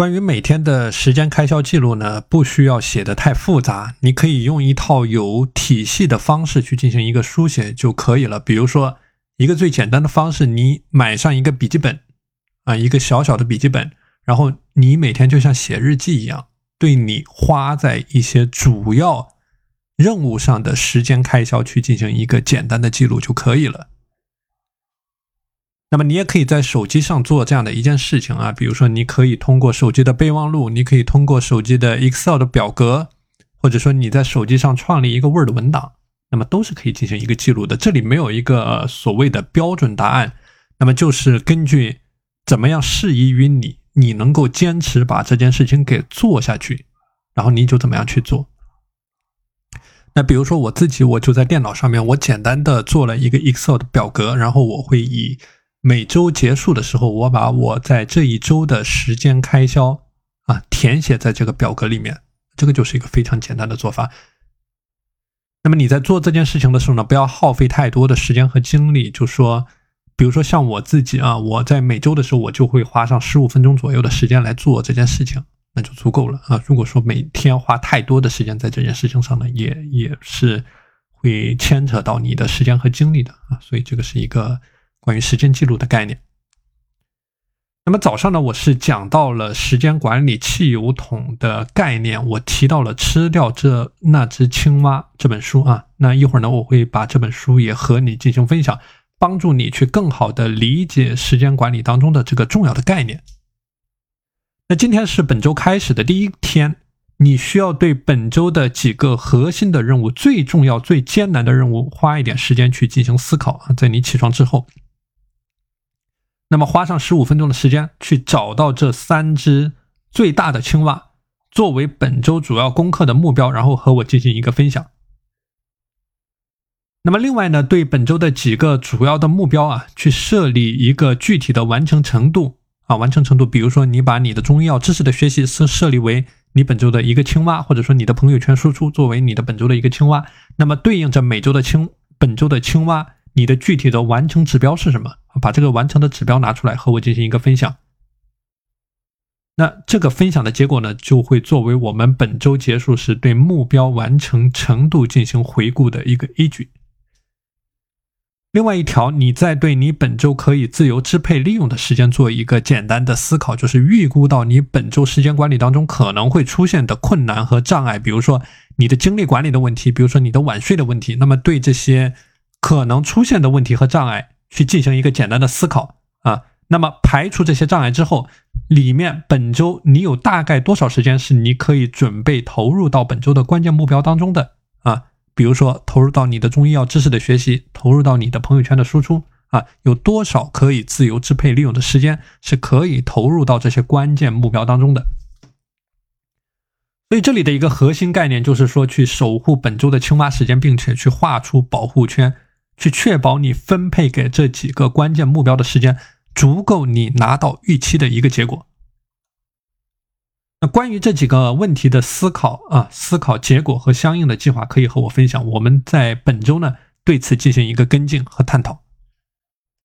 关于每天的时间开销记录呢，不需要写的太复杂，你可以用一套有体系的方式去进行一个书写就可以了。比如说，一个最简单的方式，你买上一个笔记本，啊，一个小小的笔记本，然后你每天就像写日记一样，对你花在一些主要任务上的时间开销去进行一个简单的记录就可以了。那么你也可以在手机上做这样的一件事情啊，比如说你可以通过手机的备忘录，你可以通过手机的 Excel 的表格，或者说你在手机上创立一个 Word 文档，那么都是可以进行一个记录的。这里没有一个所谓的标准答案，那么就是根据怎么样适宜于你，你能够坚持把这件事情给做下去，然后你就怎么样去做。那比如说我自己，我就在电脑上面，我简单的做了一个 Excel 的表格，然后我会以每周结束的时候，我把我在这一周的时间开销啊填写在这个表格里面，这个就是一个非常简单的做法。那么你在做这件事情的时候呢，不要耗费太多的时间和精力。就说，比如说像我自己啊，我在每周的时候，我就会花上十五分钟左右的时间来做这件事情，那就足够了啊。如果说每天花太多的时间在这件事情上呢，也也是会牵扯到你的时间和精力的啊。所以这个是一个。关于时间记录的概念。那么早上呢，我是讲到了时间管理汽油桶的概念，我提到了《吃掉这那只青蛙》这本书啊。那一会儿呢，我会把这本书也和你进行分享，帮助你去更好的理解时间管理当中的这个重要的概念。那今天是本周开始的第一天，你需要对本周的几个核心的任务、最重要、最艰难的任务花一点时间去进行思考啊，在你起床之后。那么花上十五分钟的时间去找到这三只最大的青蛙，作为本周主要功课的目标，然后和我进行一个分享。那么另外呢，对本周的几个主要的目标啊，去设立一个具体的完成程度啊，完成程度，比如说你把你的中医药知识的学习设设立为你本周的一个青蛙，或者说你的朋友圈输出作为你的本周的一个青蛙，那么对应着每周的青本周的青蛙。你的具体的完成指标是什么？把这个完成的指标拿出来和我进行一个分享。那这个分享的结果呢，就会作为我们本周结束时对目标完成程度进行回顾的一个依据。另外一条，你在对你本周可以自由支配利用的时间做一个简单的思考，就是预估到你本周时间管理当中可能会出现的困难和障碍，比如说你的精力管理的问题，比如说你的晚睡的问题。那么对这些。可能出现的问题和障碍，去进行一个简单的思考啊。那么排除这些障碍之后，里面本周你有大概多少时间是你可以准备投入到本周的关键目标当中的啊？比如说投入到你的中医药知识的学习，投入到你的朋友圈的输出啊，有多少可以自由支配利用的时间是可以投入到这些关键目标当中的？所以这里的一个核心概念就是说，去守护本周的青蛙时间，并且去画出保护圈。去确保你分配给这几个关键目标的时间足够你拿到预期的一个结果。那关于这几个问题的思考啊，思考结果和相应的计划，可以和我分享。我们在本周呢对此进行一个跟进和探讨。